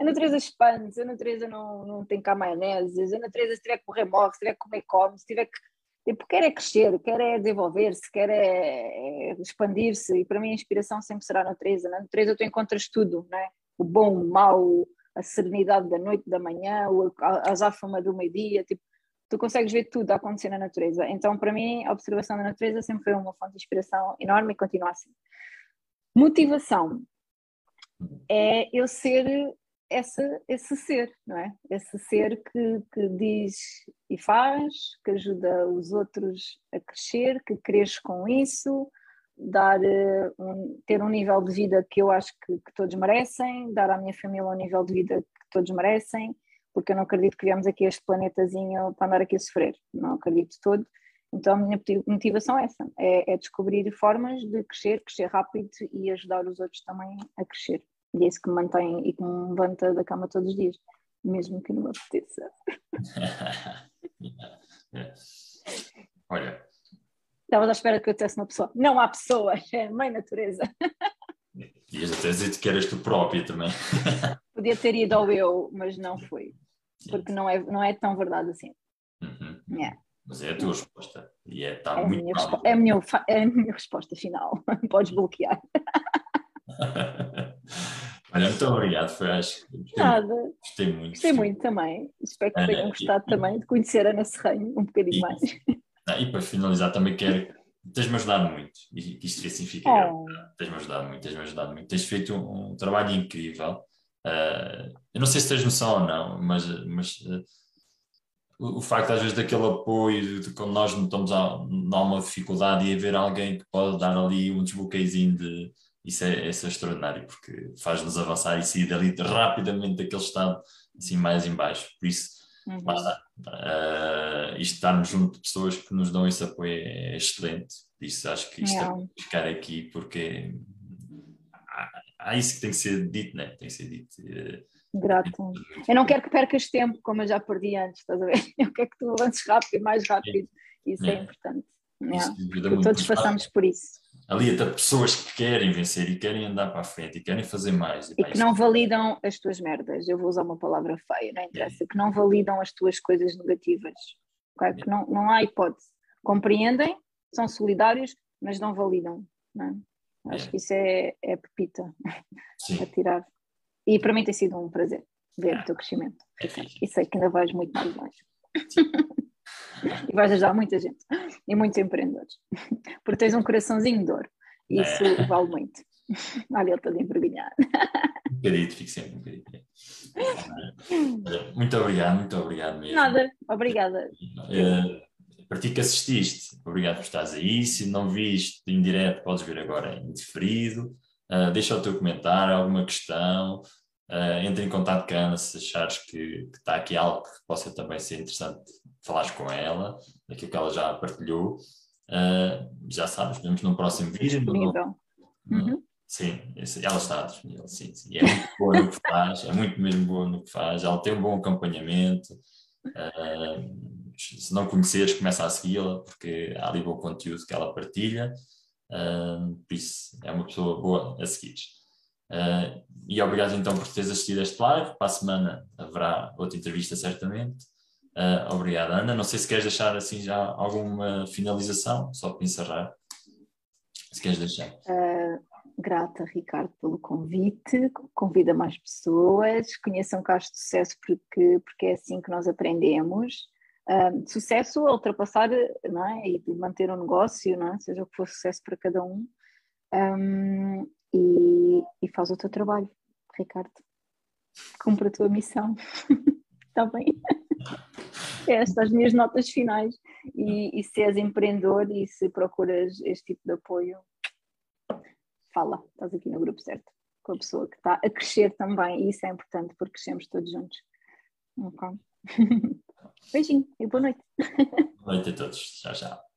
A natureza expande, a natureza não, não tem cá maioneses, a natureza se tiver que morrer morre, se tiver que comer come, se tiver que, tipo, quer é crescer, quer é desenvolver-se, quer é, é expandir-se e para mim a inspiração sempre será a natureza. Na natureza tu encontras tudo, né? o bom, o mau, a serenidade da noite, da manhã, a azáfama do meio-dia, tipo, tu consegues ver tudo a acontecer na natureza. Então, para mim, a observação da natureza sempre foi uma fonte de inspiração enorme e continua assim. Motivação é eu ser essa, esse ser, não é? Esse ser que, que diz e faz, que ajuda os outros a crescer, que cresce com isso, dar, eh, um, ter um nível de vida que eu acho que, que todos merecem, dar à minha família um nível de vida que todos merecem, porque eu não acredito que viemos aqui este planetazinho para andar aqui a sofrer, não acredito todo. Então a minha motivação é essa, é, é, descobrir formas de crescer, crescer rápido e ajudar os outros também a crescer. E é isso que me mantém e que me levanta da cama todos os dias, mesmo que não me apeteça. Olha. Estavas à espera que eu dissesse uma pessoa. Não há pessoas, é mãe natureza. Ias até dizer que eras tu própria também. Podia ter ido ao eu, mas não foi. Porque não é, não é tão verdade assim. Uhum. É. Mas é a tua resposta. E é, tá é, muito a minha é, a minha, é a minha resposta final. Podes bloquear. Olha, muito obrigado. Foi, acho, gostei, Nada. Gostei muito. Gostei muito também. Espero que tenham gostado e, também de conhecer a Ana Serranho um bocadinho e, mais. e para finalizar, também quero Tens-me ajudado muito, e isto assim fica oh. Tens-me ajudado muito, tens-me ajudado muito. Tens feito um, um trabalho incrível. Uh, eu não sei se tens noção ou não, mas, mas uh, o, o, facto às vezes daquele apoio, de quando nós notamos alguma dificuldade e haver alguém que pode dar ali um desbloqueiozinho de isso é, isso é extraordinário, porque faz-nos avançar e sair dali rapidamente daquele estado assim mais em baixo. Por isso, Uhum. Uh, e estarmos junto de pessoas que nos dão esse apoio é excelente. Isso acho que isto é ficar aqui porque há, isso que tem que ser dito, né? Tem que ser dito. Grato. Eu não quero que percas tempo, como eu já perdi antes, estás a ver? Eu quero que tu avances rápido, mais rápido. Isso é, é importante. Isso todos passamos por isso ali até pessoas que querem vencer e querem andar para a frente e querem fazer mais. E, e que não validam as tuas merdas. Eu vou usar uma palavra feia, não interessa. É. Que não validam as tuas coisas negativas. Okay? É. Que não, não há hipótese. Compreendem, são solidários, mas não validam. Não é? Acho que isso é, é pepita a tirar. E para mim tem sido um prazer ver o teu crescimento. É e sei que ainda vais muito mais longe. e vais ajudar muita gente e muitos empreendedores, porque tens um coraçãozinho de ouro e isso é. vale muito. Olha, ele todo envergonhado. bocadito, fico sempre um bocadito. Muito obrigado, muito obrigado mesmo. Nada, obrigada. Uh, para ti que assististe, obrigado por estares aí. Se não viste em direto, podes ver agora em diferido. Uh, deixa o teu comentário, alguma questão. Uh, entre em contato com a Ana se achares que, que, está aqui algo que possa também ser interessante falares com ela, daquilo que ela já partilhou. Uh, já sabes, vemos no próximo vídeo. No, uhum. Sim, ela está disponível, sim, sim. É muito boa no que faz, é muito mesmo boa no que faz, ela tem um bom acompanhamento. Uh, se não conheceres, começa a segui-la, porque há ali bom conteúdo que ela partilha. Por isso, é uma pessoa boa a seguir. Uh, e obrigado então por teres assistido a este live. Para a semana haverá outra entrevista, certamente. Uh, obrigado, Ana. Não sei se queres deixar assim já alguma finalização, só para encerrar. Se queres deixar. Uh, grata, Ricardo, pelo convite. Convida mais pessoas. Conheçam Caso de Sucesso porque, porque é assim que nós aprendemos. Uh, sucesso a ultrapassar não é? e manter um negócio, não é? seja o que for sucesso para cada um. um e, e faz o teu trabalho, Ricardo. Cumpre a tua missão. Está bem? Estas as minhas notas finais. E, e se és empreendedor e se procuras este tipo de apoio, fala, estás aqui no grupo certo, com a pessoa que está a crescer também, e isso é importante porque crescemos todos juntos. Okay. Beijinho e boa noite. Boa noite a todos. Tchau, tchau.